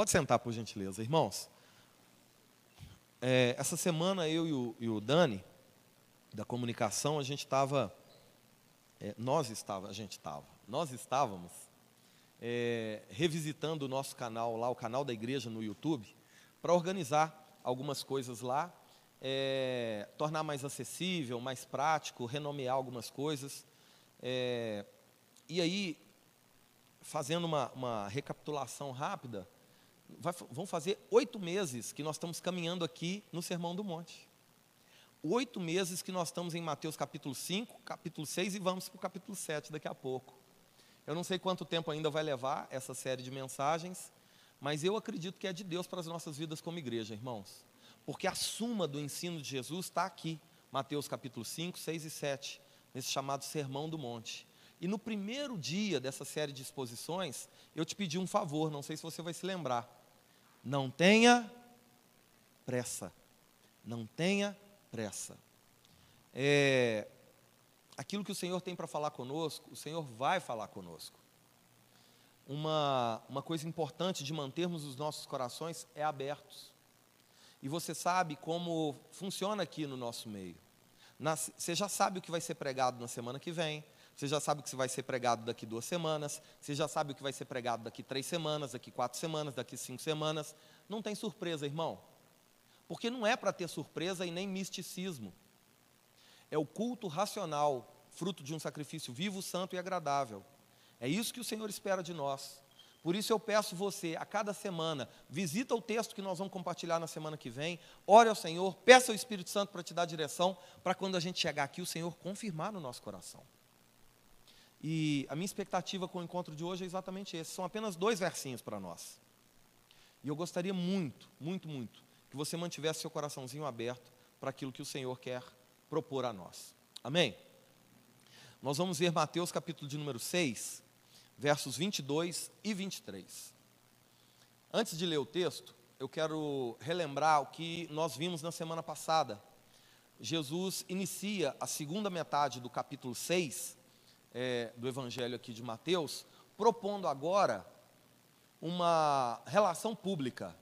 Pode sentar, por gentileza, irmãos. É, essa semana eu e o, e o, Dani, da comunicação, a gente estava. É, nós estávamos, a gente estava, nós estávamos é, revisitando o nosso canal lá, o canal da igreja no YouTube, para organizar algumas coisas lá, é, tornar mais acessível, mais prático, renomear algumas coisas. É, e aí, fazendo uma, uma recapitulação rápida, vai, vão fazer oito meses que nós estamos caminhando aqui no Sermão do Monte. Oito meses que nós estamos em Mateus capítulo 5, capítulo 6 e vamos para o capítulo 7 daqui a pouco. Eu não sei quanto tempo ainda vai levar essa série de mensagens, mas eu acredito que é de Deus para as nossas vidas como igreja, irmãos. Porque a suma do ensino de Jesus está aqui, Mateus capítulo 5, 6 e 7, nesse chamado Sermão do Monte. E no primeiro dia dessa série de exposições, eu te pedi um favor, não sei se você vai se lembrar. Não tenha pressa. Não tenha pressa. É, aquilo que o Senhor tem para falar conosco, o Senhor vai falar conosco. Uma, uma coisa importante de mantermos os nossos corações é abertos. E você sabe como funciona aqui no nosso meio. Na, você já sabe o que vai ser pregado na semana que vem, você já sabe o que vai ser pregado daqui duas semanas, você já sabe o que vai ser pregado daqui três semanas, daqui quatro semanas, daqui cinco semanas. Não tem surpresa, irmão. Porque não é para ter surpresa e nem misticismo. É o culto racional, fruto de um sacrifício vivo, santo e agradável. É isso que o Senhor espera de nós. Por isso eu peço você, a cada semana, visita o texto que nós vamos compartilhar na semana que vem, ore ao Senhor, peça ao Espírito Santo para te dar direção, para quando a gente chegar aqui, o Senhor confirmar no nosso coração. E a minha expectativa com o encontro de hoje é exatamente esse. São apenas dois versinhos para nós. E eu gostaria muito, muito, muito, que você mantivesse seu coraçãozinho aberto para aquilo que o Senhor quer propor a nós. Amém? Nós vamos ver Mateus capítulo de número 6, versos 22 e 23. Antes de ler o texto, eu quero relembrar o que nós vimos na semana passada. Jesus inicia a segunda metade do capítulo 6 é, do Evangelho aqui de Mateus, propondo agora uma relação pública,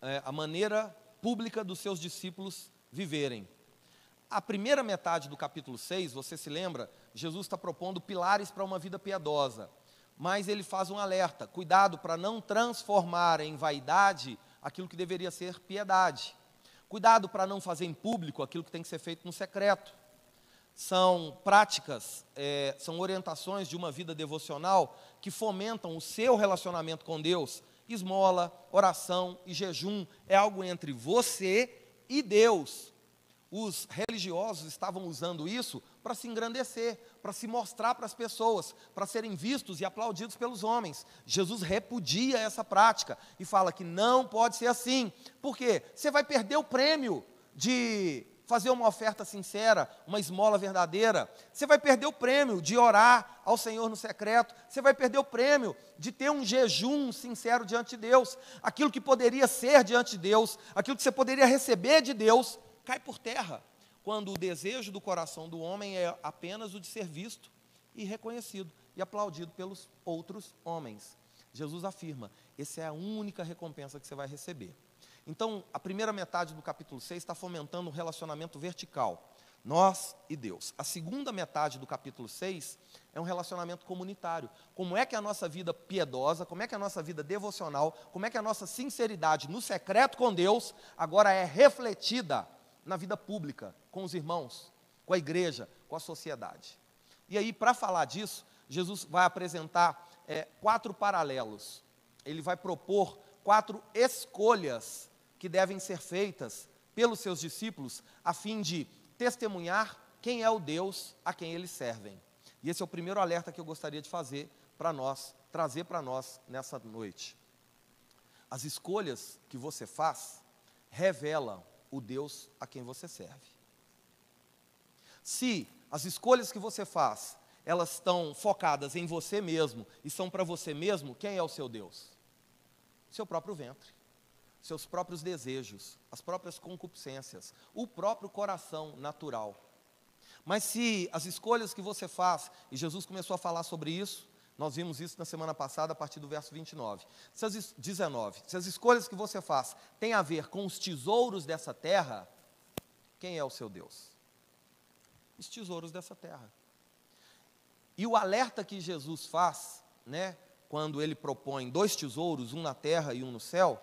é, a maneira pública dos seus discípulos viverem. A primeira metade do capítulo 6, você se lembra, Jesus está propondo pilares para uma vida piedosa, mas ele faz um alerta: cuidado para não transformar em vaidade aquilo que deveria ser piedade, cuidado para não fazer em público aquilo que tem que ser feito no secreto são práticas, é, são orientações de uma vida devocional que fomentam o seu relacionamento com Deus. Esmola, oração e jejum é algo entre você e Deus. Os religiosos estavam usando isso para se engrandecer, para se mostrar para as pessoas, para serem vistos e aplaudidos pelos homens. Jesus repudia essa prática e fala que não pode ser assim. Por quê? Você vai perder o prêmio de fazer uma oferta sincera, uma esmola verdadeira. Você vai perder o prêmio de orar ao Senhor no secreto. Você vai perder o prêmio de ter um jejum sincero diante de Deus. Aquilo que poderia ser diante de Deus, aquilo que você poderia receber de Deus, cai por terra. Quando o desejo do coração do homem é apenas o de ser visto e reconhecido e aplaudido pelos outros homens. Jesus afirma: essa é a única recompensa que você vai receber. Então, a primeira metade do capítulo 6 está fomentando um relacionamento vertical, nós e Deus. A segunda metade do capítulo 6 é um relacionamento comunitário. Como é que a nossa vida piedosa, como é que a nossa vida devocional, como é que a nossa sinceridade no secreto com Deus agora é refletida na vida pública, com os irmãos, com a igreja, com a sociedade. E aí, para falar disso, Jesus vai apresentar é, quatro paralelos. Ele vai propor quatro escolhas que devem ser feitas pelos seus discípulos a fim de testemunhar quem é o Deus a quem eles servem. E esse é o primeiro alerta que eu gostaria de fazer para nós, trazer para nós nessa noite. As escolhas que você faz revelam o Deus a quem você serve. Se as escolhas que você faz, elas estão focadas em você mesmo e são para você mesmo, quem é o seu Deus? Seu próprio ventre seus próprios desejos, as próprias concupiscências, o próprio coração natural. Mas se as escolhas que você faz, e Jesus começou a falar sobre isso Nós vimos isso na semana passada, a partir do verso 29. Se as, 19. Se as escolhas que você faz têm a ver com os tesouros dessa terra, quem é o seu Deus? Os tesouros dessa terra. E o alerta que Jesus faz, né, quando ele propõe dois tesouros, um na terra e um no céu,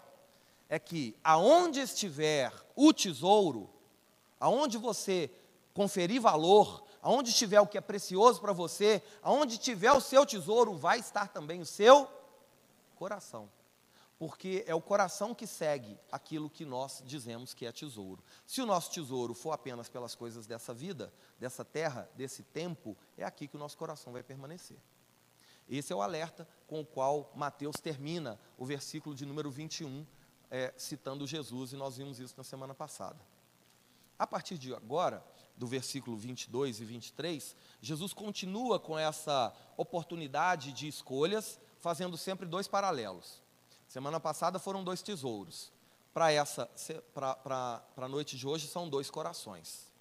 é que aonde estiver o tesouro, aonde você conferir valor, aonde estiver o que é precioso para você, aonde tiver o seu tesouro, vai estar também o seu coração. Porque é o coração que segue aquilo que nós dizemos que é tesouro. Se o nosso tesouro for apenas pelas coisas dessa vida, dessa terra, desse tempo, é aqui que o nosso coração vai permanecer. Esse é o alerta com o qual Mateus termina o versículo de número 21, é, citando Jesus, e nós vimos isso na semana passada. A partir de agora, do versículo 22 e 23, Jesus continua com essa oportunidade de escolhas, fazendo sempre dois paralelos. Semana passada foram dois tesouros. Para essa, para a noite de hoje, são dois corações.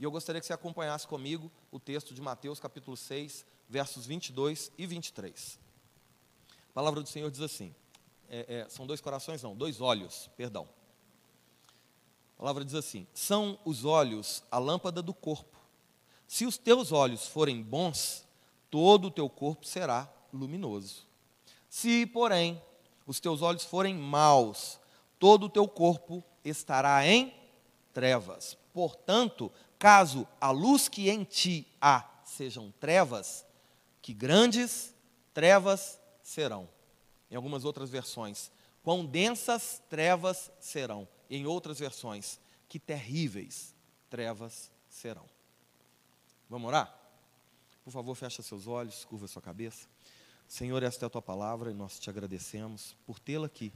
E eu gostaria que você acompanhasse comigo o texto de Mateus, capítulo 6, versos 22 e 23. A palavra do Senhor diz assim: é, é, são dois corações, não, dois olhos, perdão. A palavra diz assim: são os olhos a lâmpada do corpo. Se os teus olhos forem bons, todo o teu corpo será luminoso. Se, porém, os teus olhos forem maus, todo o teu corpo estará em trevas. Portanto, caso a luz que em ti há sejam trevas, que grandes trevas serão. Em algumas outras versões, quão densas trevas serão em outras versões, que terríveis trevas serão. Vamos orar? Por favor, fecha seus olhos, curva sua cabeça. Senhor, esta é a tua palavra e nós te agradecemos por tê-la aqui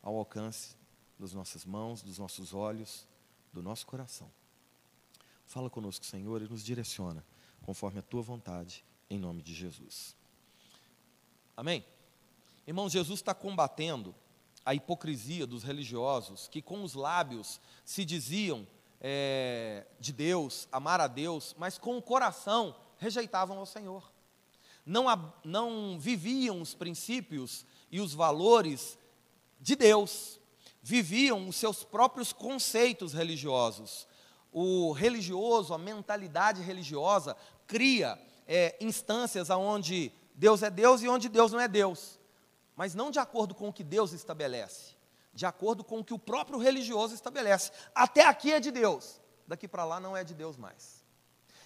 ao alcance das nossas mãos, dos nossos olhos, do nosso coração. Fala conosco, Senhor, e nos direciona conforme a tua vontade, em nome de Jesus. Amém? Irmão, Jesus está combatendo a hipocrisia dos religiosos que com os lábios se diziam é, de Deus, amar a Deus, mas com o coração rejeitavam ao Senhor. Não, não viviam os princípios e os valores de Deus, viviam os seus próprios conceitos religiosos. O religioso, a mentalidade religiosa, cria é, instâncias onde Deus é Deus e onde Deus não é Deus mas não de acordo com o que Deus estabelece, de acordo com o que o próprio religioso estabelece. Até aqui é de Deus, daqui para lá não é de Deus mais.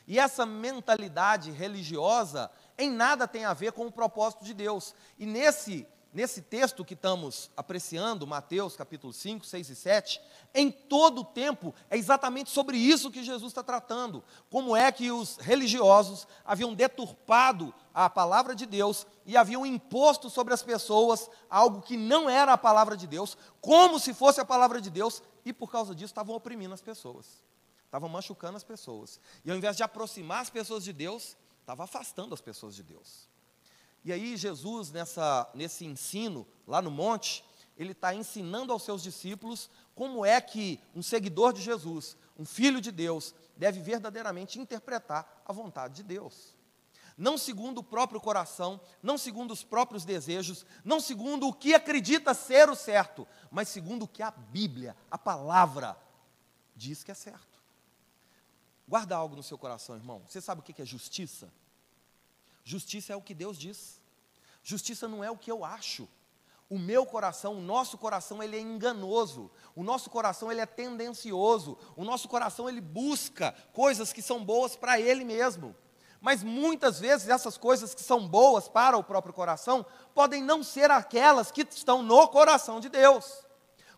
E essa mentalidade religiosa em nada tem a ver com o propósito de Deus. E nesse nesse texto que estamos apreciando, Mateus capítulo 5, 6 e 7, em todo o tempo é exatamente sobre isso que Jesus está tratando. Como é que os religiosos haviam deturpado a palavra de Deus e haviam imposto sobre as pessoas algo que não era a palavra de Deus, como se fosse a palavra de Deus, e por causa disso estavam oprimindo as pessoas, estavam machucando as pessoas. E ao invés de aproximar as pessoas de Deus, estava afastando as pessoas de Deus. E aí Jesus, nessa, nesse ensino, lá no monte, ele está ensinando aos seus discípulos como é que um seguidor de Jesus, um filho de Deus, deve verdadeiramente interpretar a vontade de Deus. Não segundo o próprio coração, não segundo os próprios desejos, não segundo o que acredita ser o certo, mas segundo o que a Bíblia, a palavra, diz que é certo. Guarda algo no seu coração, irmão. Você sabe o que é justiça? Justiça é o que Deus diz. Justiça não é o que eu acho. O meu coração, o nosso coração, ele é enganoso. O nosso coração, ele é tendencioso. O nosso coração, ele busca coisas que são boas para ele mesmo. Mas muitas vezes essas coisas que são boas para o próprio coração podem não ser aquelas que estão no coração de Deus.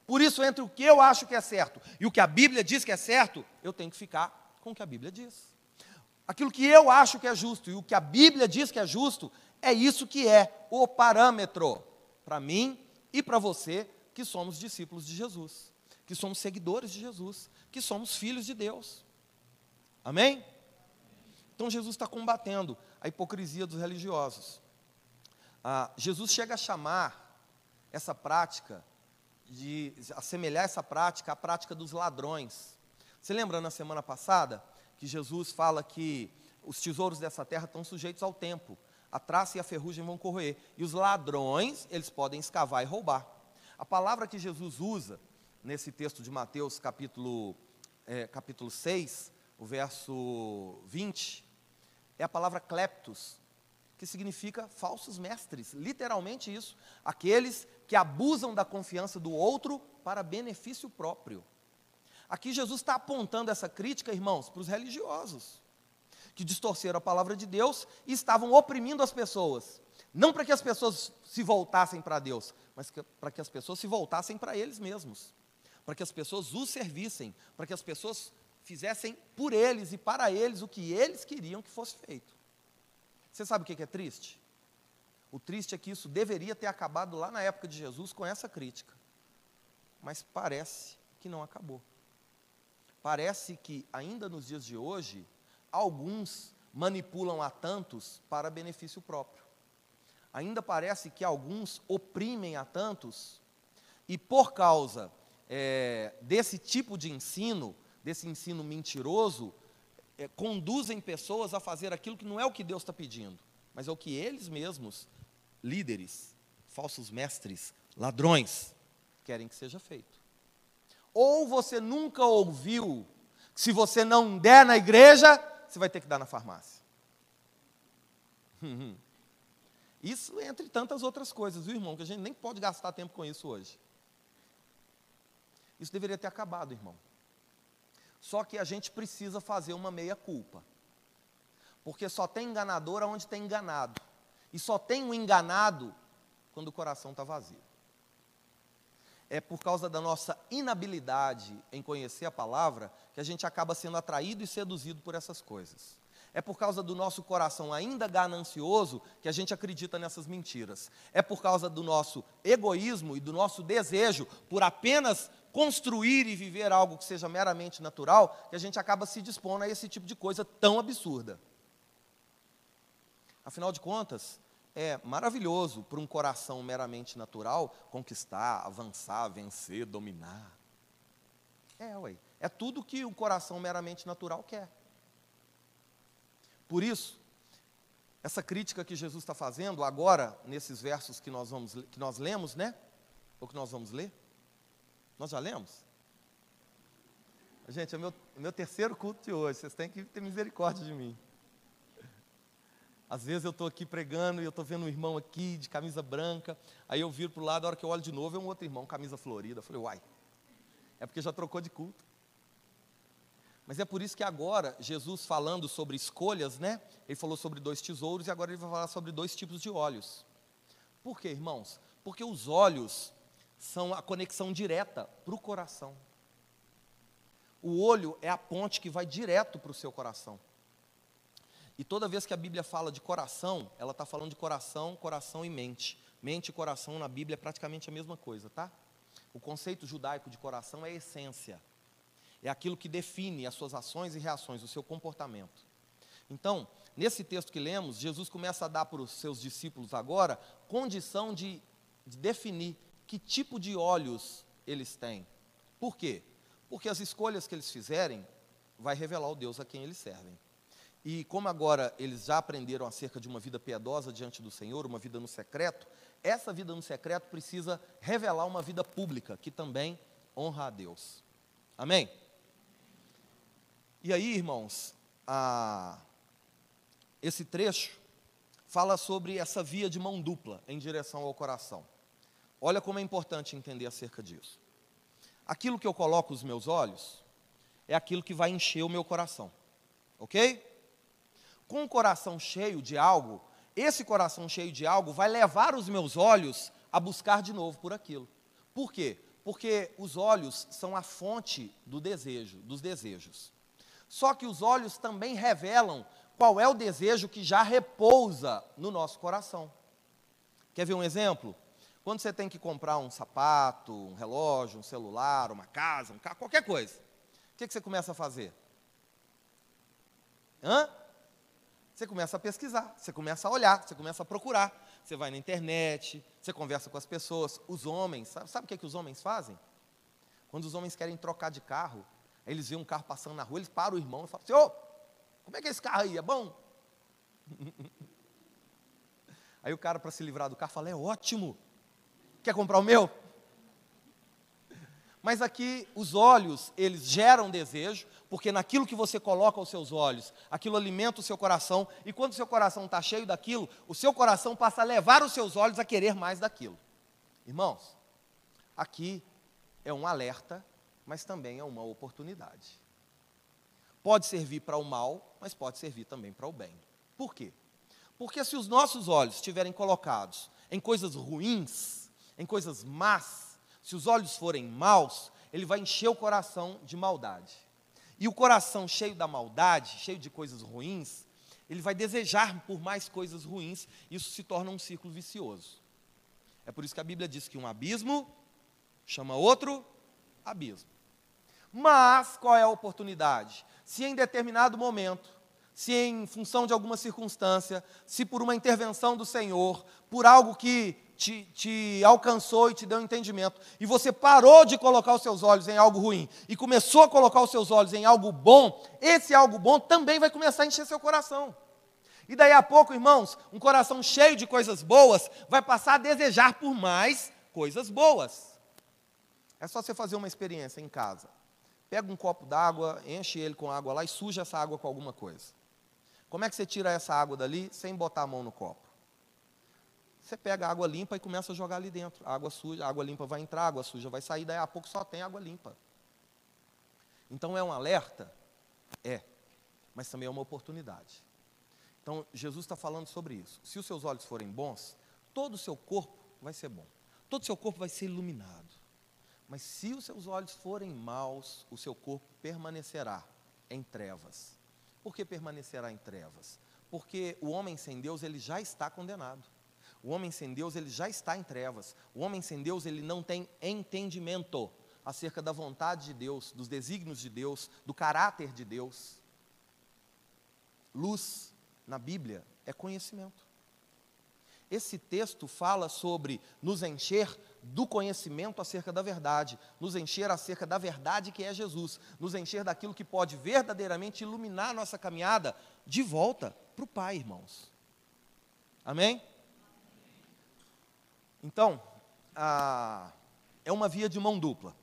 Por isso, entre o que eu acho que é certo e o que a Bíblia diz que é certo, eu tenho que ficar com o que a Bíblia diz. Aquilo que eu acho que é justo e o que a Bíblia diz que é justo, é isso que é o parâmetro para mim e para você que somos discípulos de Jesus, que somos seguidores de Jesus, que somos filhos de Deus. Amém? Então Jesus está combatendo a hipocrisia dos religiosos. Ah, Jesus chega a chamar essa prática, de assemelhar essa prática à prática dos ladrões. Você lembra na semana passada que Jesus fala que os tesouros dessa terra estão sujeitos ao tempo. a traça e a ferrugem vão corroer. E os ladrões, eles podem escavar e roubar. A palavra que Jesus usa nesse texto de Mateus, capítulo, é, capítulo 6, o verso 20, é a palavra cleptos, que significa falsos mestres. Literalmente isso. Aqueles que abusam da confiança do outro para benefício próprio. Aqui Jesus está apontando essa crítica, irmãos, para os religiosos, que distorceram a palavra de Deus e estavam oprimindo as pessoas. Não para que as pessoas se voltassem para Deus, mas para que as pessoas se voltassem para eles mesmos. Para que as pessoas os servissem, para que as pessoas fizessem por eles e para eles o que eles queriam que fosse feito. Você sabe o que é triste? O triste é que isso deveria ter acabado lá na época de Jesus com essa crítica. Mas parece que não acabou. Parece que ainda nos dias de hoje, alguns manipulam a tantos para benefício próprio. Ainda parece que alguns oprimem a tantos e por causa é, desse tipo de ensino, desse ensino mentiroso, é, conduzem pessoas a fazer aquilo que não é o que Deus está pedindo, mas é o que eles mesmos, líderes, falsos mestres, ladrões, querem que seja feito. Ou você nunca ouviu que se você não der na igreja, você vai ter que dar na farmácia. Isso entre tantas outras coisas, viu, irmão? Que a gente nem pode gastar tempo com isso hoje. Isso deveria ter acabado, irmão. Só que a gente precisa fazer uma meia-culpa. Porque só tem enganador onde tem enganado. E só tem o um enganado quando o coração está vazio. É por causa da nossa inabilidade em conhecer a palavra que a gente acaba sendo atraído e seduzido por essas coisas. É por causa do nosso coração ainda ganancioso que a gente acredita nessas mentiras. É por causa do nosso egoísmo e do nosso desejo por apenas construir e viver algo que seja meramente natural, que a gente acaba se dispondo a esse tipo de coisa tão absurda. Afinal de contas, é maravilhoso para um coração meramente natural conquistar, avançar, vencer, dominar. É, ué. É tudo que o coração meramente natural quer. Por isso, essa crítica que Jesus está fazendo agora, nesses versos que nós, vamos, que nós lemos, né? Ou que nós vamos ler, nós já lemos? Gente, é o meu, é meu terceiro culto de hoje, vocês têm que ter misericórdia de mim. Às vezes eu estou aqui pregando e eu estou vendo um irmão aqui de camisa branca, aí eu viro para o lado, a hora que eu olho de novo é um outro irmão, camisa florida. Eu falei, uai, é porque já trocou de culto. Mas é por isso que agora, Jesus falando sobre escolhas, né? Ele falou sobre dois tesouros e agora ele vai falar sobre dois tipos de olhos. Por quê, irmãos? Porque os olhos são a conexão direta para o coração. O olho é a ponte que vai direto para o seu coração. E toda vez que a Bíblia fala de coração, ela está falando de coração, coração e mente. Mente e coração na Bíblia é praticamente a mesma coisa, tá? O conceito judaico de coração é a essência. É aquilo que define as suas ações e reações, o seu comportamento. Então, nesse texto que lemos, Jesus começa a dar para os seus discípulos agora condição de, de definir que tipo de olhos eles têm. Por quê? Porque as escolhas que eles fizerem vai revelar o Deus a quem eles servem. E como agora eles já aprenderam acerca de uma vida piedosa diante do Senhor, uma vida no secreto, essa vida no secreto precisa revelar uma vida pública que também honra a Deus. Amém? E aí, irmãos, a, esse trecho fala sobre essa via de mão dupla em direção ao coração. Olha como é importante entender acerca disso. Aquilo que eu coloco os meus olhos é aquilo que vai encher o meu coração. Ok? Com o coração cheio de algo, esse coração cheio de algo vai levar os meus olhos a buscar de novo por aquilo. Por quê? Porque os olhos são a fonte do desejo, dos desejos. Só que os olhos também revelam qual é o desejo que já repousa no nosso coração. Quer ver um exemplo? Quando você tem que comprar um sapato, um relógio, um celular, uma casa, um carro, qualquer coisa, o que, que você começa a fazer? Hã? Você começa a pesquisar, você começa a olhar, você começa a procurar. Você vai na internet, você conversa com as pessoas. Os homens, sabe, sabe o que, que os homens fazem? Quando os homens querem trocar de carro, eles veem um carro passando na rua, eles param o irmão e falam: Senhor, como é que é esse carro aí? É bom? Aí o cara, para se livrar do carro, fala: É ótimo. Quer comprar o meu? Mas aqui os olhos, eles geram desejo, porque naquilo que você coloca os seus olhos, aquilo alimenta o seu coração, e quando o seu coração está cheio daquilo, o seu coração passa a levar os seus olhos a querer mais daquilo. Irmãos, aqui é um alerta, mas também é uma oportunidade. Pode servir para o mal, mas pode servir também para o bem. Por quê? Porque se os nossos olhos estiverem colocados em coisas ruins, em coisas más, se os olhos forem maus, ele vai encher o coração de maldade. E o coração cheio da maldade, cheio de coisas ruins, ele vai desejar por mais coisas ruins, isso se torna um círculo vicioso. É por isso que a Bíblia diz que um abismo chama outro abismo. Mas qual é a oportunidade? Se em determinado momento, se em função de alguma circunstância, se por uma intervenção do Senhor, por algo que te, te alcançou e te deu entendimento, e você parou de colocar os seus olhos em algo ruim e começou a colocar os seus olhos em algo bom, esse algo bom também vai começar a encher seu coração. E daí a pouco, irmãos, um coração cheio de coisas boas vai passar a desejar por mais coisas boas. É só você fazer uma experiência em casa. Pega um copo d'água, enche ele com água lá e suja essa água com alguma coisa. Como é que você tira essa água dali sem botar a mão no copo? Você pega a água limpa e começa a jogar ali dentro. A água suja, a água limpa vai entrar, a água suja vai sair, daí a pouco só tem água limpa. Então é um alerta? É, mas também é uma oportunidade. Então Jesus está falando sobre isso. Se os seus olhos forem bons, todo o seu corpo vai ser bom. Todo o seu corpo vai ser iluminado. Mas se os seus olhos forem maus, o seu corpo permanecerá em trevas. Por que permanecerá em trevas? Porque o homem sem Deus, ele já está condenado. O homem sem Deus, ele já está em trevas. O homem sem Deus, ele não tem entendimento acerca da vontade de Deus, dos desígnios de Deus, do caráter de Deus. Luz na Bíblia é conhecimento. Esse texto fala sobre nos encher do conhecimento acerca da verdade, nos encher acerca da verdade que é Jesus, nos encher daquilo que pode verdadeiramente iluminar a nossa caminhada de volta para o Pai, irmãos. Amém? Então, a, é uma via de mão dupla.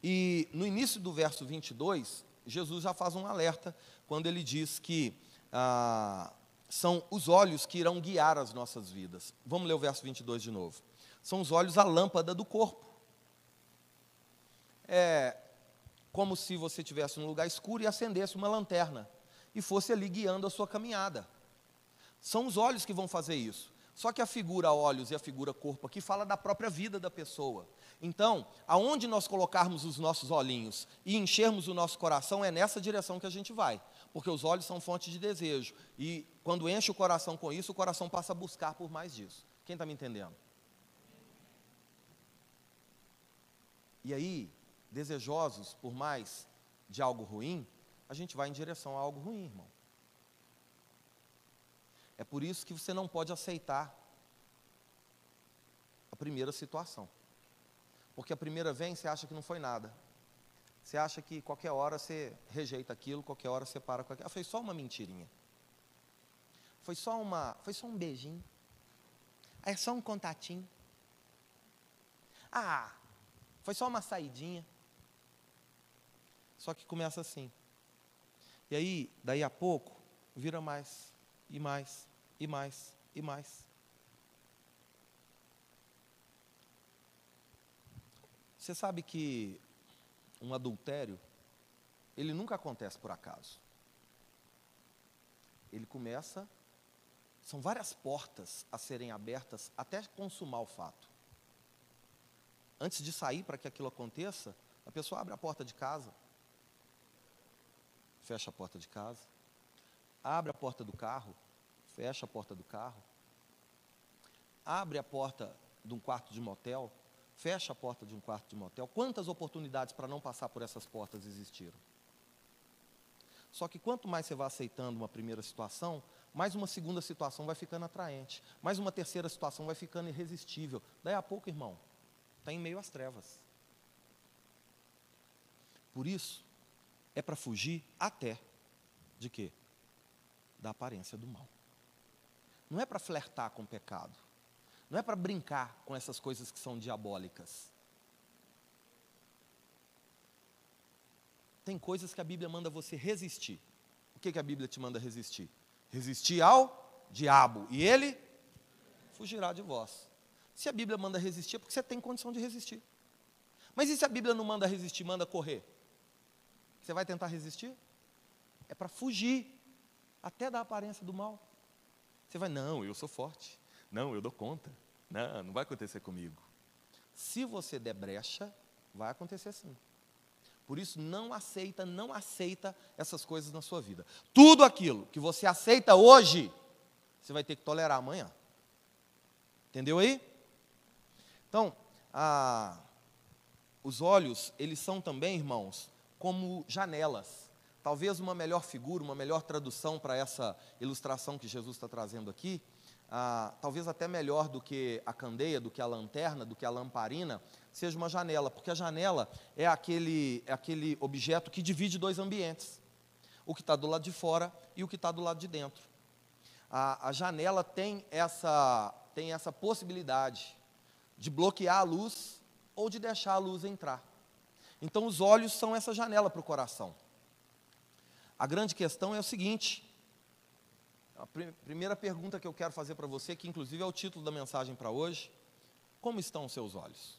E no início do verso 22, Jesus já faz um alerta quando ele diz que ah, são os olhos que irão guiar as nossas vidas. Vamos ler o verso 22 de novo. São os olhos a lâmpada do corpo. É como se você estivesse num lugar escuro e acendesse uma lanterna e fosse ali guiando a sua caminhada. São os olhos que vão fazer isso. Só que a figura olhos e a figura corpo aqui fala da própria vida da pessoa. Então, aonde nós colocarmos os nossos olhinhos e enchermos o nosso coração, é nessa direção que a gente vai. Porque os olhos são fonte de desejo. E quando enche o coração com isso, o coração passa a buscar por mais disso. Quem está me entendendo? E aí, desejosos por mais de algo ruim, a gente vai em direção a algo ruim, irmão. É por isso que você não pode aceitar a primeira situação. Porque a primeira vem, você acha que não foi nada. Você acha que qualquer hora você rejeita aquilo, qualquer hora você para com aquilo. Ah, foi só uma mentirinha. Foi só uma, foi só um beijinho. Ah, é só um contatinho. Ah, foi só uma saidinha. Só que começa assim. E aí, daí a pouco, vira mais e mais e mais e mais. Você sabe que um adultério, ele nunca acontece por acaso. Ele começa, são várias portas a serem abertas até consumar o fato. Antes de sair para que aquilo aconteça, a pessoa abre a porta de casa, fecha a porta de casa, abre a porta do carro, fecha a porta do carro, abre a porta de um quarto de motel, fecha a porta de um quarto de motel. Quantas oportunidades para não passar por essas portas existiram? Só que quanto mais você vai aceitando uma primeira situação, mais uma segunda situação vai ficando atraente, mais uma terceira situação vai ficando irresistível. Daí a pouco, irmão, está em meio às trevas. Por isso, é para fugir até de quê? Da aparência do mal não é para flertar com o pecado, não é para brincar com essas coisas que são diabólicas. Tem coisas que a Bíblia manda você resistir. O que, que a Bíblia te manda resistir? Resistir ao diabo, e ele fugirá de vós. Se a Bíblia manda resistir, é porque você tem condição de resistir. Mas e se a Bíblia não manda resistir, manda correr? Você vai tentar resistir? É para fugir, até da aparência do mal. Você vai, não, eu sou forte. Não, eu dou conta. Não, não vai acontecer comigo. Se você der brecha, vai acontecer sim. Por isso, não aceita, não aceita essas coisas na sua vida. Tudo aquilo que você aceita hoje, você vai ter que tolerar amanhã. Entendeu aí? Então, a, os olhos, eles são também, irmãos, como janelas. Talvez uma melhor figura, uma melhor tradução para essa ilustração que Jesus está trazendo aqui, ah, talvez até melhor do que a candeia, do que a lanterna, do que a lamparina, seja uma janela, porque a janela é aquele, é aquele objeto que divide dois ambientes, o que está do lado de fora e o que está do lado de dentro. A, a janela tem essa, tem essa possibilidade de bloquear a luz ou de deixar a luz entrar. Então, os olhos são essa janela para o coração. A grande questão é o seguinte: a primeira pergunta que eu quero fazer para você, que inclusive é o título da mensagem para hoje: como estão os seus olhos?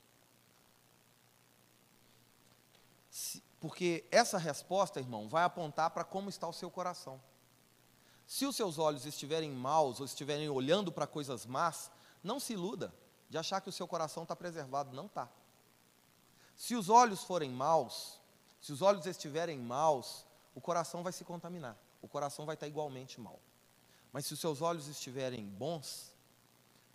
Porque essa resposta, irmão, vai apontar para como está o seu coração. Se os seus olhos estiverem maus ou estiverem olhando para coisas más, não se iluda de achar que o seu coração está preservado. Não está. Se os olhos forem maus, se os olhos estiverem maus, o coração vai se contaminar, o coração vai estar igualmente mal. Mas se os seus olhos estiverem bons,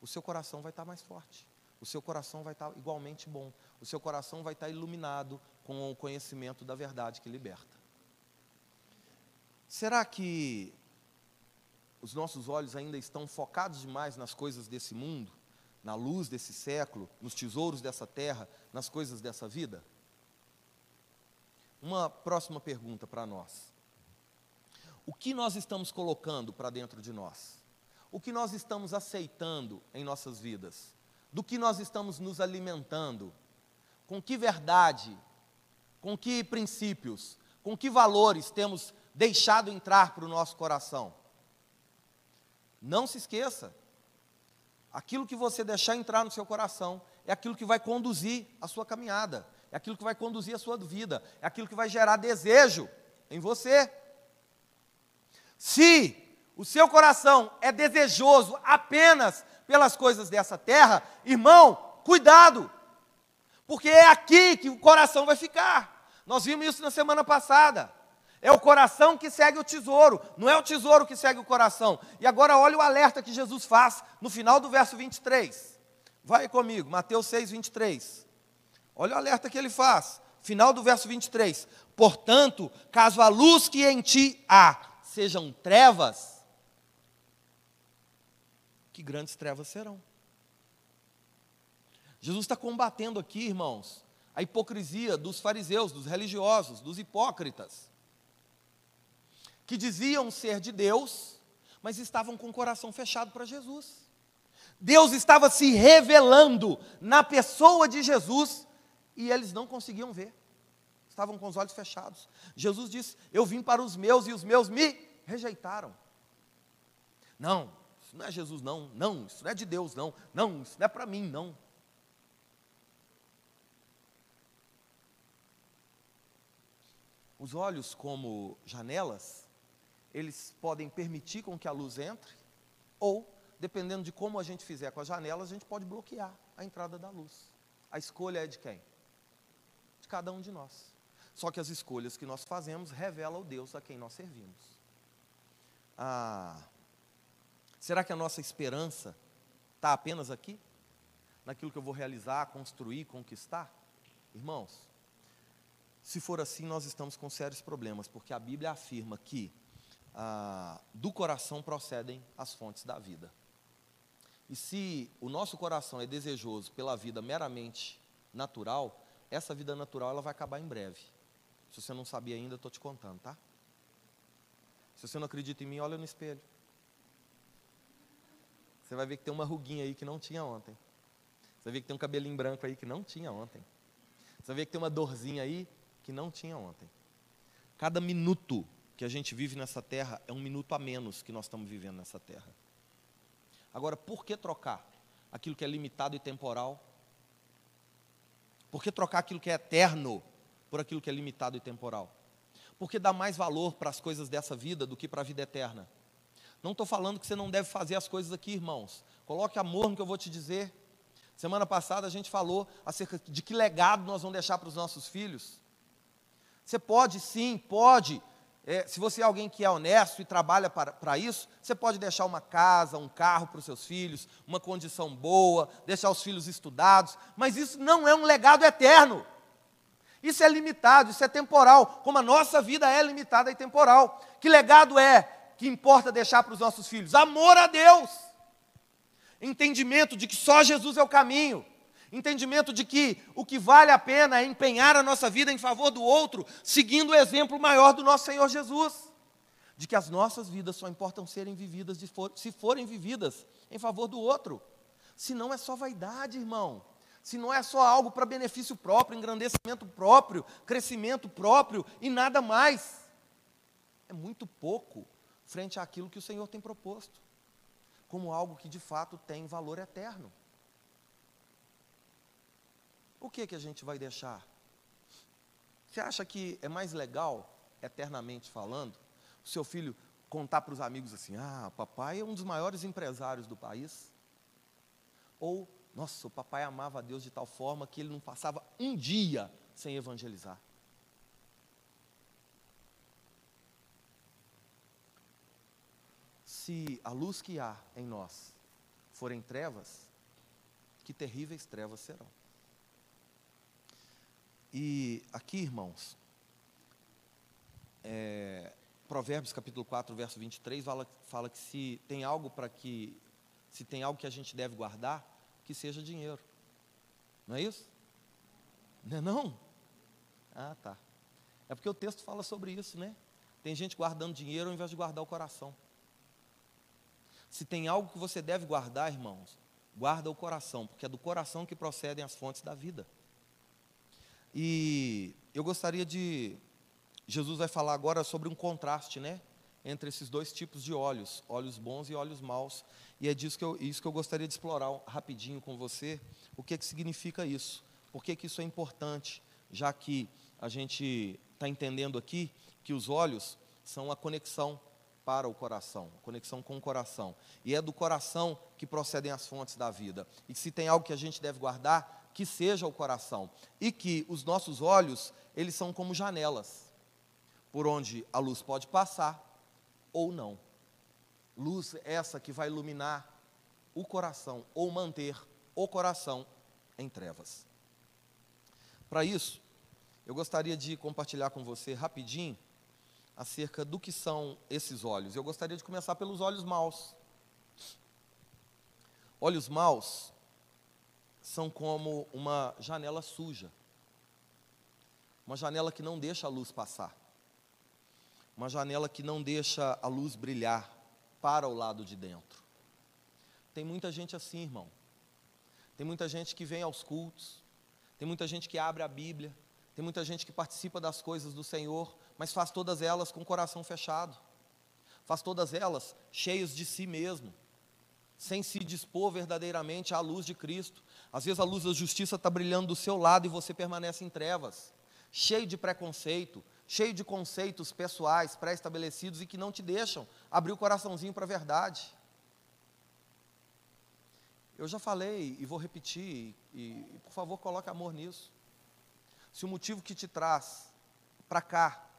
o seu coração vai estar mais forte, o seu coração vai estar igualmente bom, o seu coração vai estar iluminado com o conhecimento da verdade que liberta. Será que os nossos olhos ainda estão focados demais nas coisas desse mundo? na luz desse século, nos tesouros dessa terra, nas coisas dessa vida? Uma próxima pergunta para nós. O que nós estamos colocando para dentro de nós? O que nós estamos aceitando em nossas vidas? Do que nós estamos nos alimentando? Com que verdade? Com que princípios? Com que valores temos deixado entrar para o nosso coração? Não se esqueça, Aquilo que você deixar entrar no seu coração é aquilo que vai conduzir a sua caminhada, é aquilo que vai conduzir a sua vida, é aquilo que vai gerar desejo em você. Se o seu coração é desejoso apenas pelas coisas dessa terra, irmão, cuidado, porque é aqui que o coração vai ficar. Nós vimos isso na semana passada. É o coração que segue o tesouro, não é o tesouro que segue o coração. E agora olha o alerta que Jesus faz no final do verso 23. Vai comigo, Mateus 6, 23. Olha o alerta que ele faz. Final do verso 23. Portanto, caso a luz que em ti há sejam trevas, que grandes trevas serão. Jesus está combatendo aqui, irmãos, a hipocrisia dos fariseus, dos religiosos, dos hipócritas que diziam ser de Deus, mas estavam com o coração fechado para Jesus. Deus estava se revelando na pessoa de Jesus e eles não conseguiam ver, estavam com os olhos fechados. Jesus disse: Eu vim para os meus e os meus me rejeitaram. Não, isso não é Jesus, não, não, isso não é de Deus, não, não, isso não é para mim, não. Os olhos como janelas eles podem permitir com que a luz entre, ou, dependendo de como a gente fizer com as janelas, a gente pode bloquear a entrada da luz. A escolha é de quem? Cada um de nós. Só que as escolhas que nós fazemos revelam o Deus a quem nós servimos. Ah, será que a nossa esperança está apenas aqui? Naquilo que eu vou realizar, construir, conquistar? Irmãos, se for assim, nós estamos com sérios problemas, porque a Bíblia afirma que ah, do coração procedem as fontes da vida. E se o nosso coração é desejoso pela vida meramente natural, essa vida natural ela vai acabar em breve. Se você não sabia ainda, estou te contando, tá? Se você não acredita em mim, olha no espelho. Você vai ver que tem uma ruguinha aí que não tinha ontem. Você vai ver que tem um cabelinho branco aí que não tinha ontem. Você vai ver que tem uma dorzinha aí que não tinha ontem. Cada minuto que a gente vive nessa terra é um minuto a menos que nós estamos vivendo nessa terra. Agora, por que trocar aquilo que é limitado e temporal? Por que trocar aquilo que é eterno por aquilo que é limitado e temporal? Por que dar mais valor para as coisas dessa vida do que para a vida eterna? Não estou falando que você não deve fazer as coisas aqui, irmãos. Coloque amor no que eu vou te dizer. Semana passada a gente falou acerca de que legado nós vamos deixar para os nossos filhos. Você pode sim, pode é, se você é alguém que é honesto e trabalha para, para isso, você pode deixar uma casa, um carro para os seus filhos, uma condição boa, deixar os filhos estudados, mas isso não é um legado eterno. Isso é limitado, isso é temporal, como a nossa vida é limitada e temporal. Que legado é que importa deixar para os nossos filhos? Amor a Deus, entendimento de que só Jesus é o caminho, entendimento de que o que vale a pena é empenhar a nossa vida em favor do outro, seguindo o exemplo maior do nosso Senhor Jesus. De que as nossas vidas só importam serem vividas for, se forem vividas em favor do outro. Se não é só vaidade, irmão. Se não é só algo para benefício próprio, engrandecimento próprio, crescimento próprio e nada mais. É muito pouco frente àquilo que o Senhor tem proposto, como algo que de fato tem valor eterno o que, que a gente vai deixar? Você acha que é mais legal, eternamente falando, o seu filho contar para os amigos assim: ah, papai é um dos maiores empresários do país? Ou, nossa, o papai amava a Deus de tal forma que ele não passava um dia sem evangelizar. Se a luz que há em nós forem trevas, que terríveis trevas serão. E aqui, irmãos, é, Provérbios capítulo 4, verso 23, fala, fala que se tem algo para que, se tem algo que a gente deve guardar, que seja dinheiro. Não é isso? Não é não? Ah, tá. É porque o texto fala sobre isso, né? Tem gente guardando dinheiro ao invés de guardar o coração. Se tem algo que você deve guardar, irmãos, guarda o coração, porque é do coração que procedem as fontes da vida. E eu gostaria de. Jesus vai falar agora sobre um contraste, né? Entre esses dois tipos de óleos, óleos bons e óleos maus. E é disso que eu, isso que eu gostaria de explorar rapidinho com você. O que, que significa isso? Por que, que isso é importante? Já que a gente está entendendo aqui que os olhos são a conexão para o coração, conexão com o coração. E é do coração que procedem as fontes da vida. E se tem algo que a gente deve guardar, que seja o coração e que os nossos olhos, eles são como janelas, por onde a luz pode passar ou não. Luz essa que vai iluminar o coração ou manter o coração em trevas. Para isso, eu gostaria de compartilhar com você rapidinho acerca do que são esses olhos. Eu gostaria de começar pelos olhos maus. Olhos maus são como uma janela suja. Uma janela que não deixa a luz passar. Uma janela que não deixa a luz brilhar para o lado de dentro. Tem muita gente assim, irmão. Tem muita gente que vem aos cultos. Tem muita gente que abre a Bíblia. Tem muita gente que participa das coisas do Senhor, mas faz todas elas com o coração fechado. Faz todas elas cheios de si mesmo, sem se dispor verdadeiramente à luz de Cristo. Às vezes a luz da justiça está brilhando do seu lado e você permanece em trevas, cheio de preconceito, cheio de conceitos pessoais pré-estabelecidos e que não te deixam abrir o coraçãozinho para a verdade. Eu já falei e vou repetir, e, e por favor coloque amor nisso. Se o motivo que te traz para cá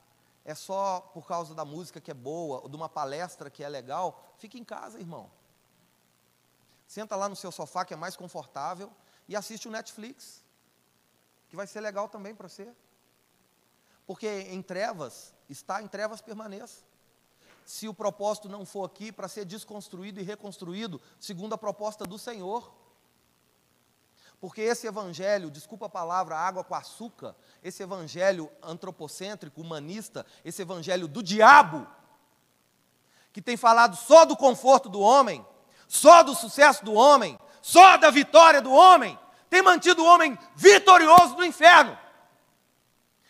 é só por causa da música que é boa, ou de uma palestra que é legal, fique em casa, irmão. Senta lá no seu sofá que é mais confortável e assiste o Netflix, que vai ser legal também para você. Porque em trevas, está em trevas permaneça. Se o propósito não for aqui para ser desconstruído e reconstruído, segundo a proposta do Senhor. Porque esse evangelho, desculpa a palavra, água com açúcar, esse evangelho antropocêntrico, humanista, esse evangelho do diabo, que tem falado só do conforto do homem, só do sucesso do homem, só da vitória do homem, tem mantido o homem vitorioso no inferno.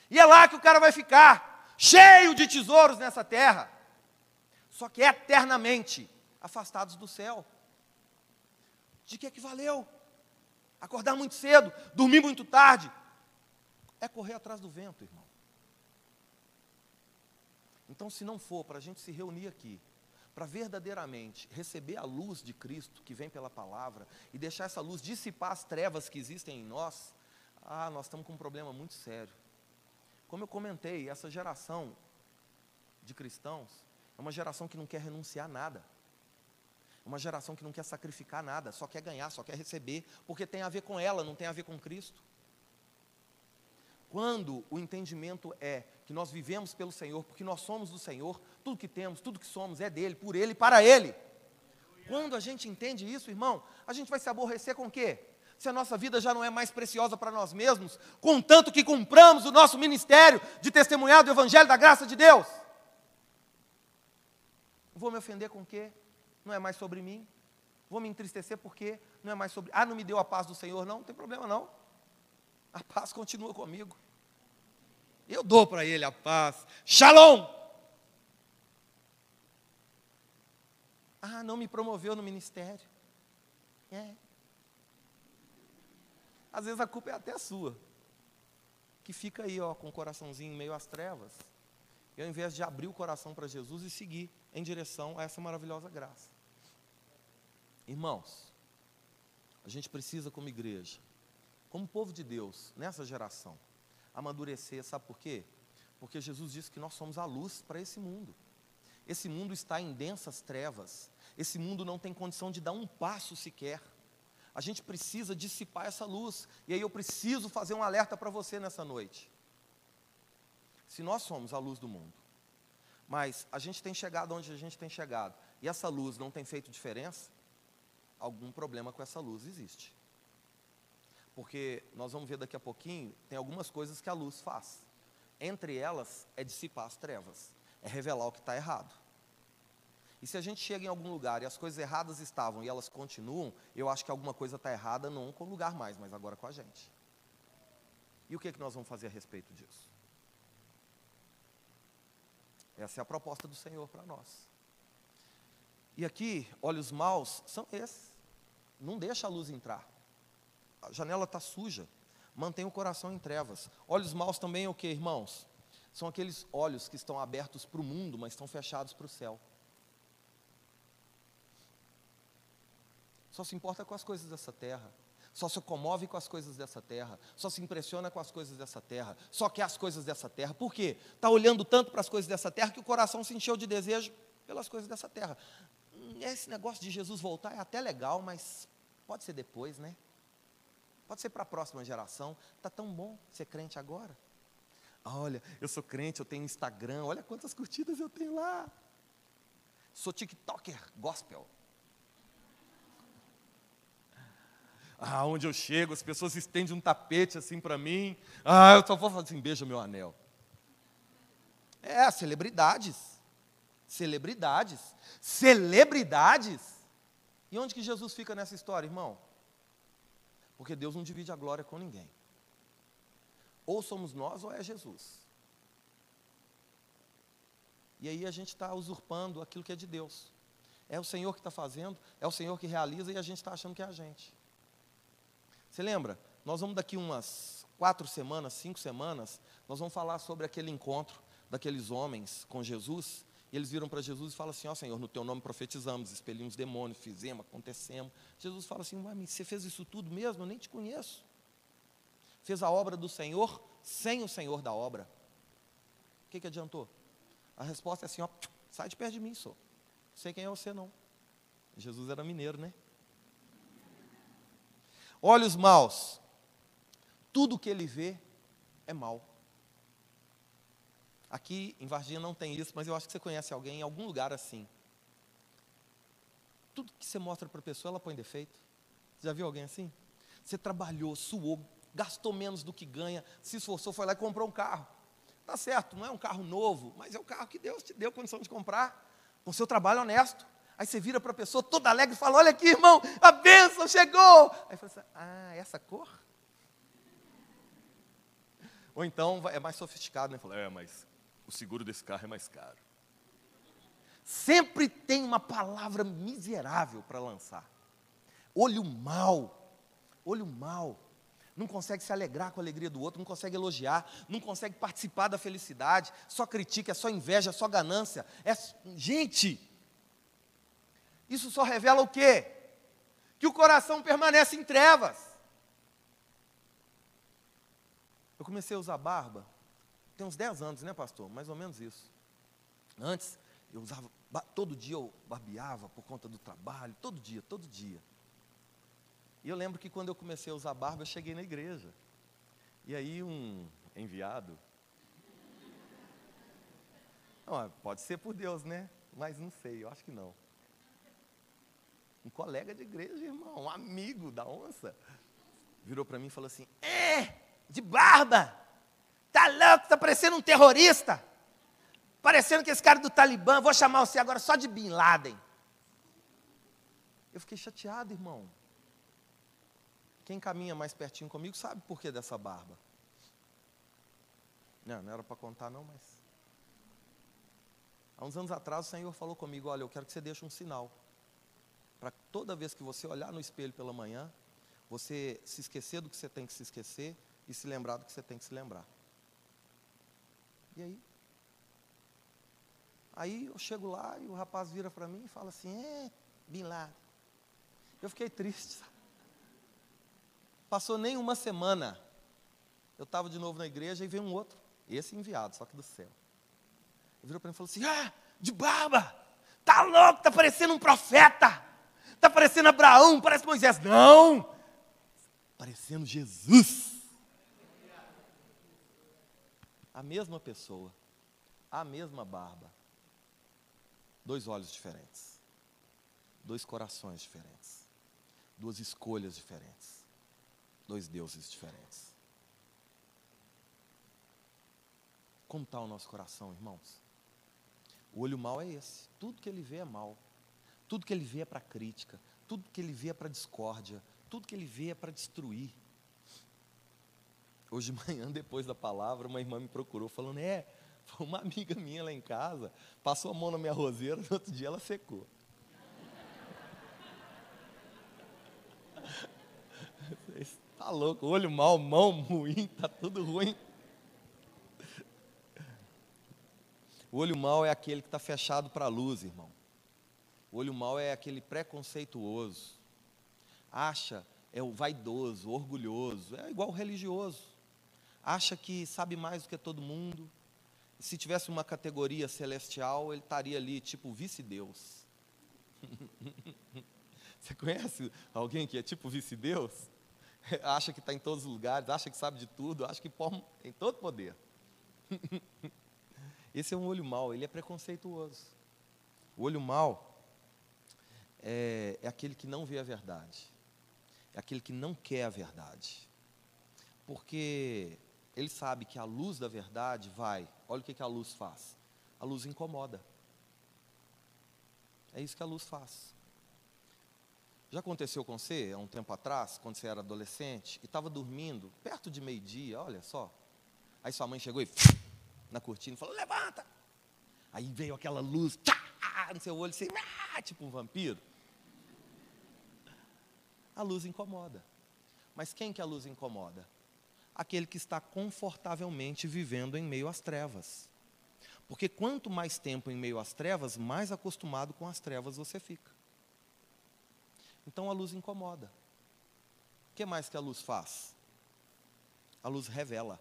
E é lá que o cara vai ficar, cheio de tesouros nessa terra, só que eternamente afastados do céu. De que é que valeu? Acordar muito cedo, dormir muito tarde, é correr atrás do vento, irmão. Então, se não for para a gente se reunir aqui, para verdadeiramente receber a luz de Cristo que vem pela palavra e deixar essa luz dissipar as trevas que existem em nós, ah, nós estamos com um problema muito sério. Como eu comentei, essa geração de cristãos é uma geração que não quer renunciar a nada. É uma geração que não quer sacrificar nada, só quer ganhar, só quer receber, porque tem a ver com ela, não tem a ver com Cristo. Quando o entendimento é que nós vivemos pelo Senhor, porque nós somos do Senhor, tudo que temos, tudo que somos é dele, por ele, para ele. Quando a gente entende isso, irmão, a gente vai se aborrecer com o quê? Se a nossa vida já não é mais preciosa para nós mesmos, contanto que cumpramos o nosso ministério de testemunhar do Evangelho da graça de Deus. Vou me ofender com o quê? Não é mais sobre mim. Vou me entristecer porque não é mais sobre. Ah, não me deu a paz do Senhor, não, não tem problema não. A paz continua comigo. Eu dou para ele a paz. Shalom! Ah, não me promoveu no ministério. É. Às vezes a culpa é até sua. Que fica aí, ó, com o coraçãozinho meio às trevas. E ao invés de abrir o coração para Jesus e seguir em direção a essa maravilhosa graça. Irmãos, a gente precisa, como igreja, como povo de Deus, nessa geração, amadurecer, sabe por quê? Porque Jesus disse que nós somos a luz para esse mundo. Esse mundo está em densas trevas. Esse mundo não tem condição de dar um passo sequer. A gente precisa dissipar essa luz. E aí eu preciso fazer um alerta para você nessa noite. Se nós somos a luz do mundo, mas a gente tem chegado onde a gente tem chegado, e essa luz não tem feito diferença, algum problema com essa luz existe porque nós vamos ver daqui a pouquinho, tem algumas coisas que a luz faz. Entre elas é dissipar as trevas, é revelar o que está errado. E se a gente chega em algum lugar e as coisas erradas estavam e elas continuam, eu acho que alguma coisa está errada, não com o lugar mais, mas agora com a gente. E o que, é que nós vamos fazer a respeito disso? Essa é a proposta do Senhor para nós. E aqui, olhos maus são esses. Não deixa a luz entrar a janela está suja. Mantém o coração em trevas. Olhos maus também é o que, irmãos? São aqueles olhos que estão abertos para o mundo, mas estão fechados para o céu. Só se importa com as coisas dessa terra. Só se comove com as coisas dessa terra. Só se impressiona com as coisas dessa terra. Só quer as coisas dessa terra. Por quê? Está olhando tanto para as coisas dessa terra que o coração se encheu de desejo pelas coisas dessa terra. Hum, esse negócio de Jesus voltar é até legal, mas pode ser depois, né? Pode ser para a próxima geração. Está tão bom ser crente agora. Olha, eu sou crente, eu tenho Instagram, olha quantas curtidas eu tenho lá. Sou TikToker gospel. Ah, eu chego, as pessoas estendem um tapete assim para mim. Ah, eu só vou falar assim, beija meu anel. É, celebridades. Celebridades. Celebridades. E onde que Jesus fica nessa história, irmão? Porque Deus não divide a glória com ninguém. Ou somos nós ou é Jesus. E aí a gente está usurpando aquilo que é de Deus. É o Senhor que está fazendo, é o Senhor que realiza e a gente está achando que é a gente. Você lembra? Nós vamos daqui umas quatro semanas, cinco semanas, nós vamos falar sobre aquele encontro daqueles homens com Jesus e eles viram para Jesus e falam assim: Ó oh, Senhor, no teu nome profetizamos, expelimos demônios, fizemos, acontecemos. Jesus fala assim: Mas você fez isso tudo mesmo? Eu nem te conheço. Fez a obra do Senhor sem o Senhor da obra. O que, que adiantou? A resposta é assim: ó, sai de perto de mim, sou. Não sei quem é você, não. Jesus era mineiro, né? Olhos maus. Tudo que ele vê é mal. Aqui em Varginha não tem isso, mas eu acho que você conhece alguém em algum lugar assim. Tudo que você mostra para a pessoa, ela põe defeito. Você já viu alguém assim? Você trabalhou, suou, gastou menos do que ganha, se esforçou, foi lá e comprou um carro. Tá certo, não é um carro novo, mas é o carro que Deus te deu condição de comprar, com seu trabalho honesto. Aí você vira para a pessoa toda alegre e fala: Olha aqui, irmão, a bênção chegou. Aí fala assim: Ah, essa cor? Ou então é mais sofisticado, né? Fala: É, mas o seguro desse carro é mais caro. Sempre tem uma palavra miserável para lançar. Olho mal, olho mal. Não consegue se alegrar com a alegria do outro, não consegue elogiar, não consegue participar da felicidade, só critica, é só inveja, é só ganância. É... Gente, isso só revela o quê? Que o coração permanece em trevas. Eu comecei a usar barba, tem uns 10 anos, né, pastor? Mais ou menos isso. Antes, eu usava, todo dia eu barbeava por conta do trabalho, todo dia, todo dia. E eu lembro que quando eu comecei a usar barba, eu cheguei na igreja. E aí um enviado. Não, pode ser por Deus, né? Mas não sei, eu acho que não. Um colega de igreja, irmão, um amigo da onça, virou para mim e falou assim: É, de barba! Tá louco, tá parecendo um terrorista! Parecendo que esse cara do Talibã, vou chamar você agora só de Bin Laden. Eu fiquei chateado, irmão. Quem caminha mais pertinho comigo sabe por que dessa barba. Não, não era para contar não, mas... Há uns anos atrás o Senhor falou comigo, olha, eu quero que você deixe um sinal. Para toda vez que você olhar no espelho pela manhã, você se esquecer do que você tem que se esquecer e se lembrar do que você tem que se lembrar. E aí? Aí eu chego lá e o rapaz vira para mim e fala assim, é, Bin Laden. Eu fiquei triste? Passou nem uma semana. Eu estava de novo na igreja e veio um outro, esse enviado, só que do céu. Ele virou para mim e falou assim: Ah, de barba! Tá louco, tá parecendo um profeta! Tá parecendo Abraão, parece Moisés. Não! Parecendo Jesus. A mesma pessoa, a mesma barba, dois olhos diferentes, dois corações diferentes, duas escolhas diferentes dois deuses diferentes. Como está o nosso coração, irmãos? O olho mau é esse. Tudo que ele vê é mal. Tudo que ele vê é para crítica. Tudo que ele vê é para discórdia. Tudo que ele vê é para destruir. Hoje de manhã, depois da palavra, uma irmã me procurou falando: É, foi uma amiga minha lá em casa, passou a mão na minha roseira, no outro dia ela secou. Tá louco, olho mal, mão ruim, tá tudo ruim. O olho mal é aquele que está fechado para a luz, irmão. O olho mal é aquele preconceituoso. Acha, é o vaidoso, orgulhoso, é igual o religioso. Acha que sabe mais do que todo mundo. Se tivesse uma categoria celestial, ele estaria ali, tipo vice-deus. Você conhece alguém que é tipo vice-deus? acha que está em todos os lugares, acha que sabe de tudo, acha que tem todo poder. Esse é um olho mau, ele é preconceituoso. O olho mau é, é aquele que não vê a verdade, é aquele que não quer a verdade. Porque ele sabe que a luz da verdade vai, olha o que, que a luz faz: a luz incomoda. É isso que a luz faz. Já aconteceu com você, há um tempo atrás, quando você era adolescente, e estava dormindo, perto de meio-dia, olha só. Aí sua mãe chegou e na cortina falou: levanta! Aí veio aquela luz, tchá, no seu olho, assim, tipo um vampiro. A luz incomoda. Mas quem que a luz incomoda? Aquele que está confortavelmente vivendo em meio às trevas. Porque quanto mais tempo em meio às trevas, mais acostumado com as trevas você fica. Então a luz incomoda. O que mais que a luz faz? A luz revela.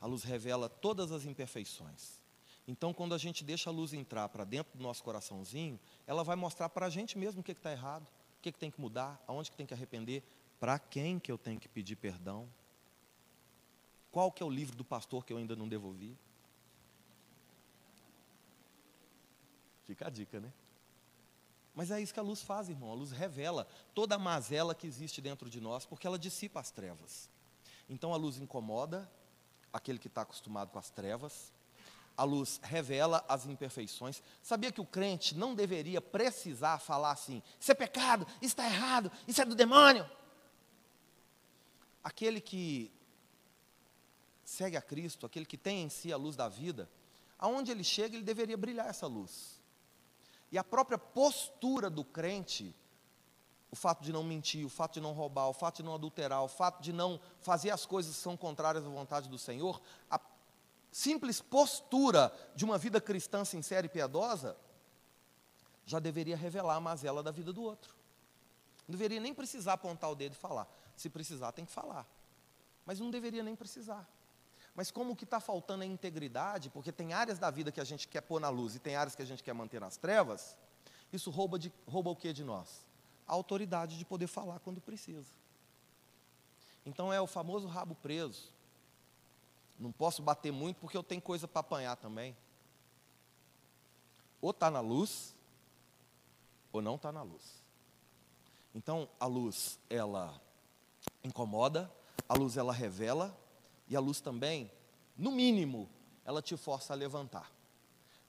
A luz revela todas as imperfeições. Então, quando a gente deixa a luz entrar para dentro do nosso coraçãozinho, ela vai mostrar para a gente mesmo o que está errado, que, que tem que mudar, aonde que tem que arrepender, para quem que eu tenho que pedir perdão. Qual que é o livro do pastor que eu ainda não devolvi? Fica a dica, né? Mas é isso que a luz faz, irmão. A luz revela toda a mazela que existe dentro de nós, porque ela dissipa as trevas. Então a luz incomoda aquele que está acostumado com as trevas. A luz revela as imperfeições. Sabia que o crente não deveria precisar falar assim: isso é pecado, isso está errado, isso é do demônio. Aquele que segue a Cristo, aquele que tem em si a luz da vida, aonde ele chega, ele deveria brilhar essa luz. E a própria postura do crente, o fato de não mentir, o fato de não roubar, o fato de não adulterar, o fato de não fazer as coisas que são contrárias à vontade do Senhor, a simples postura de uma vida cristã sincera e piedosa, já deveria revelar a mazela da vida do outro. Não deveria nem precisar apontar o dedo e falar. Se precisar, tem que falar. Mas não deveria nem precisar. Mas como o que está faltando é integridade, porque tem áreas da vida que a gente quer pôr na luz e tem áreas que a gente quer manter nas trevas, isso rouba, de, rouba o que de nós? A autoridade de poder falar quando precisa. Então é o famoso rabo preso. Não posso bater muito porque eu tenho coisa para apanhar também. Ou está na luz, ou não está na luz. Então, a luz, ela incomoda, a luz, ela revela, e a luz também, no mínimo, ela te força a levantar.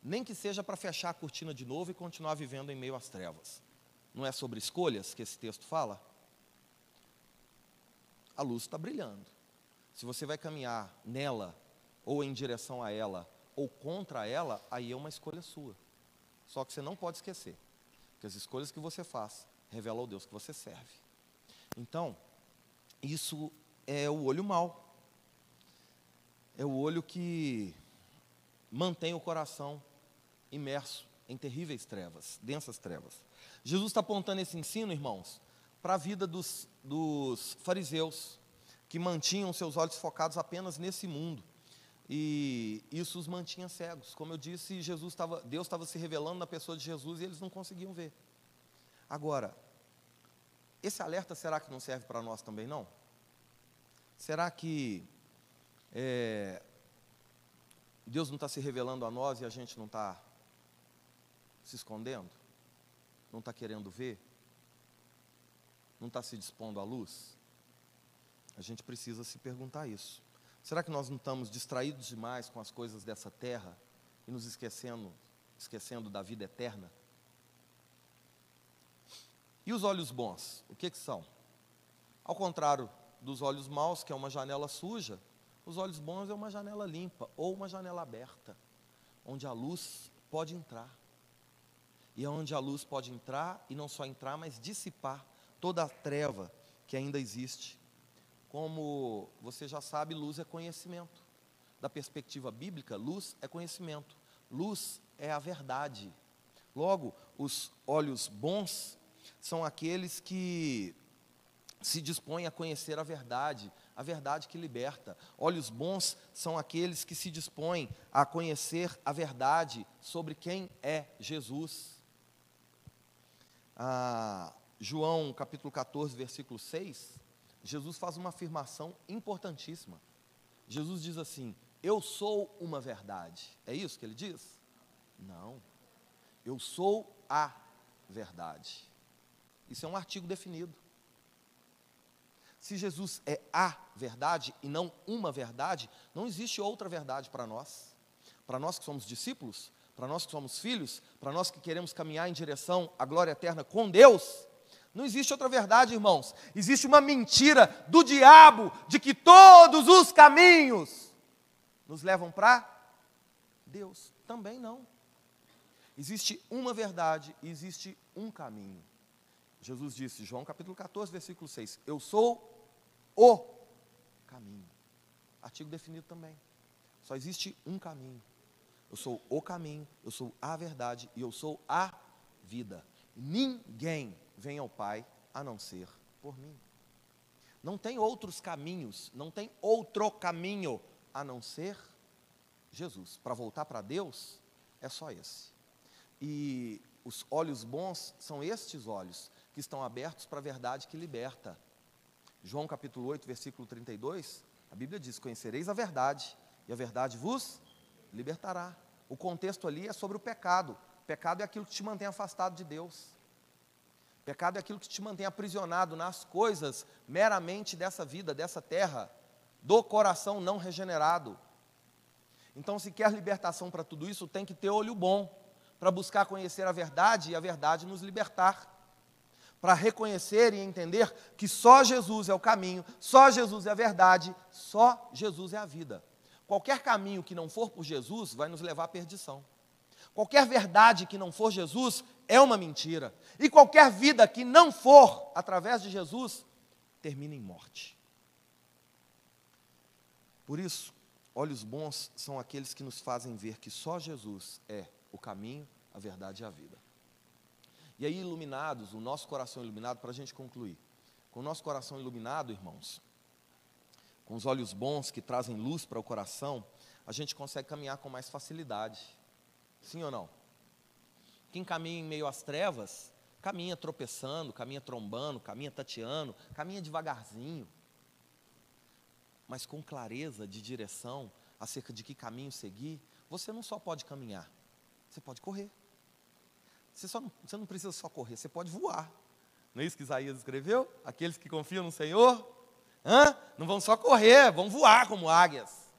Nem que seja para fechar a cortina de novo e continuar vivendo em meio às trevas. Não é sobre escolhas que esse texto fala? A luz está brilhando. Se você vai caminhar nela, ou em direção a ela, ou contra ela, aí é uma escolha sua. Só que você não pode esquecer que as escolhas que você faz revelam ao Deus que você serve. Então, isso é o olho mau. É o olho que mantém o coração imerso em terríveis trevas, densas trevas. Jesus está apontando esse ensino, irmãos, para a vida dos, dos fariseus, que mantinham seus olhos focados apenas nesse mundo. E isso os mantinha cegos. Como eu disse, Jesus estava, Deus estava se revelando na pessoa de Jesus e eles não conseguiam ver. Agora, esse alerta será que não serve para nós também não? Será que é, Deus não está se revelando a nós e a gente não está se escondendo? Não está querendo ver? Não está se dispondo à luz? A gente precisa se perguntar isso. Será que nós não estamos distraídos demais com as coisas dessa terra e nos esquecendo, esquecendo da vida eterna? E os olhos bons, o que, que são? Ao contrário dos olhos maus, que é uma janela suja, os olhos bons é uma janela limpa ou uma janela aberta, onde a luz pode entrar. E é onde a luz pode entrar, e não só entrar, mas dissipar toda a treva que ainda existe como você já sabe, luz é conhecimento. Da perspectiva bíblica, luz é conhecimento. Luz é a verdade. Logo, os olhos bons são aqueles que se dispõem a conhecer a verdade, a verdade que liberta. Olhos bons são aqueles que se dispõem a conhecer a verdade sobre quem é Jesus. Ah, João capítulo 14, versículo 6, Jesus faz uma afirmação importantíssima. Jesus diz assim: Eu sou uma verdade. É isso que ele diz? Não. Eu sou a verdade. Isso é um artigo definido. Se Jesus é a verdade e não uma verdade, não existe outra verdade para nós. Para nós que somos discípulos, para nós que somos filhos, para nós que queremos caminhar em direção à glória eterna com Deus, não existe outra verdade, irmãos. Existe uma mentira do diabo de que todos os caminhos nos levam para Deus. Também não. Existe uma verdade existe um caminho. Jesus disse, João capítulo 14, versículo 6, Eu sou o caminho. Artigo definido também. Só existe um caminho. Eu sou o caminho, eu sou a verdade e eu sou a vida. Ninguém vem ao Pai a não ser por mim. Não tem outros caminhos, não tem outro caminho a não ser Jesus. Para voltar para Deus, é só esse. E os olhos bons são estes olhos que estão abertos para a verdade que liberta. João capítulo 8, versículo 32, a Bíblia diz: Conhecereis a verdade, e a verdade vos libertará. O contexto ali é sobre o pecado. O pecado é aquilo que te mantém afastado de Deus. Pecado é aquilo que te mantém aprisionado nas coisas meramente dessa vida, dessa terra, do coração não regenerado. Então, se quer libertação para tudo isso, tem que ter olho bom, para buscar conhecer a verdade e a verdade nos libertar. Para reconhecer e entender que só Jesus é o caminho, só Jesus é a verdade, só Jesus é a vida. Qualquer caminho que não for por Jesus vai nos levar à perdição. Qualquer verdade que não for Jesus é uma mentira. E qualquer vida que não for através de Jesus termina em morte. Por isso, olhos bons são aqueles que nos fazem ver que só Jesus é o caminho, a verdade e a vida. E aí, iluminados, o nosso coração iluminado, para a gente concluir, com o nosso coração iluminado, irmãos, com os olhos bons que trazem luz para o coração, a gente consegue caminhar com mais facilidade. Sim ou não? Quem caminha em meio às trevas, caminha tropeçando, caminha trombando, caminha tateando, caminha devagarzinho mas com clareza de direção acerca de que caminho seguir, você não só pode caminhar, você pode correr. Você, só não, você não precisa só correr, você pode voar. Não é isso que Isaías escreveu? Aqueles que confiam no Senhor, hã? não vão só correr, vão voar como águias.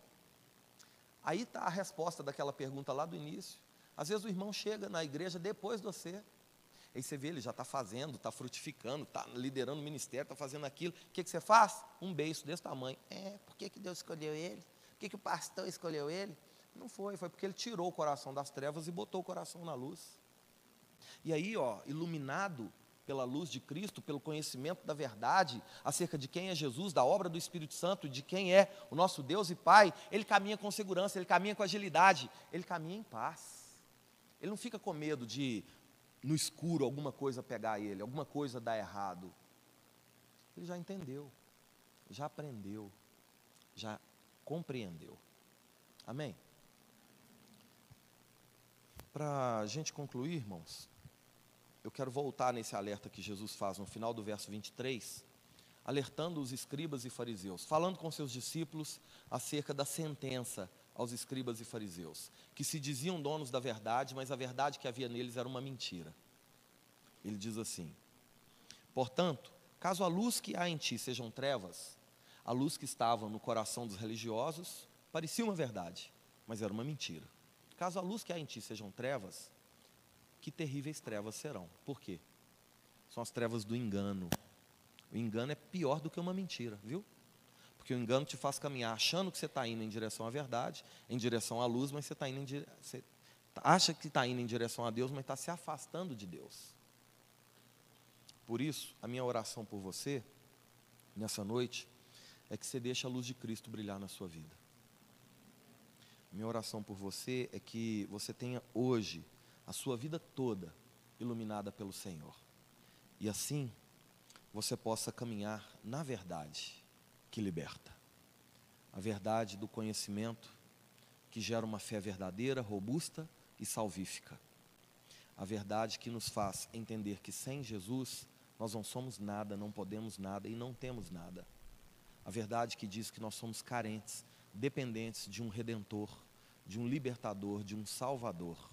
Aí está a resposta daquela pergunta lá do início. Às vezes o irmão chega na igreja depois de você, Aí você vê, ele já está fazendo, está frutificando, está liderando o ministério, está fazendo aquilo. O que, que você faz? Um beijo desse tamanho. É, por que, que Deus escolheu ele? Por que, que o pastor escolheu ele? Não foi, foi porque ele tirou o coração das trevas e botou o coração na luz. E aí, ó, iluminado pela luz de Cristo, pelo conhecimento da verdade acerca de quem é Jesus, da obra do Espírito Santo, de quem é o nosso Deus e Pai, ele caminha com segurança, ele caminha com agilidade, ele caminha em paz. Ele não fica com medo de no escuro alguma coisa pegar ele, alguma coisa dar errado. Ele já entendeu, já aprendeu, já compreendeu. Amém? Para a gente concluir, irmãos, eu quero voltar nesse alerta que Jesus faz no final do verso 23, alertando os escribas e fariseus, falando com seus discípulos acerca da sentença aos escribas e fariseus, que se diziam donos da verdade, mas a verdade que havia neles era uma mentira. Ele diz assim: Portanto, caso a luz que há em ti sejam trevas, a luz que estava no coração dos religiosos parecia uma verdade, mas era uma mentira. Caso a luz que há em ti sejam trevas, que terríveis trevas serão. Por quê? São as trevas do engano. O engano é pior do que uma mentira, viu? Porque o engano te faz caminhar achando que você está indo em direção à verdade, em direção à luz, mas você está indo em dire... você acha que está indo em direção a Deus, mas está se afastando de Deus. Por isso, a minha oração por você, nessa noite, é que você deixe a luz de Cristo brilhar na sua vida. Minha oração por você é que você tenha hoje a sua vida toda iluminada pelo Senhor. E assim, você possa caminhar na verdade que liberta. A verdade do conhecimento que gera uma fé verdadeira, robusta e salvífica. A verdade que nos faz entender que sem Jesus nós não somos nada, não podemos nada e não temos nada. A verdade que diz que nós somos carentes, dependentes de um redentor, de um libertador, de um salvador.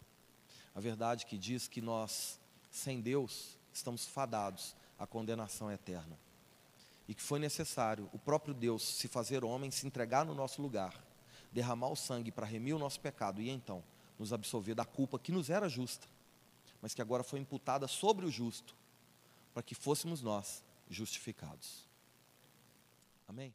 A verdade que diz que nós, sem Deus, estamos fadados à condenação eterna e que foi necessário o próprio Deus se fazer homem, se entregar no nosso lugar, derramar o sangue para remir o nosso pecado e então nos absolver da culpa que nos era justa, mas que agora foi imputada sobre o justo, para que fôssemos nós justificados. Amém?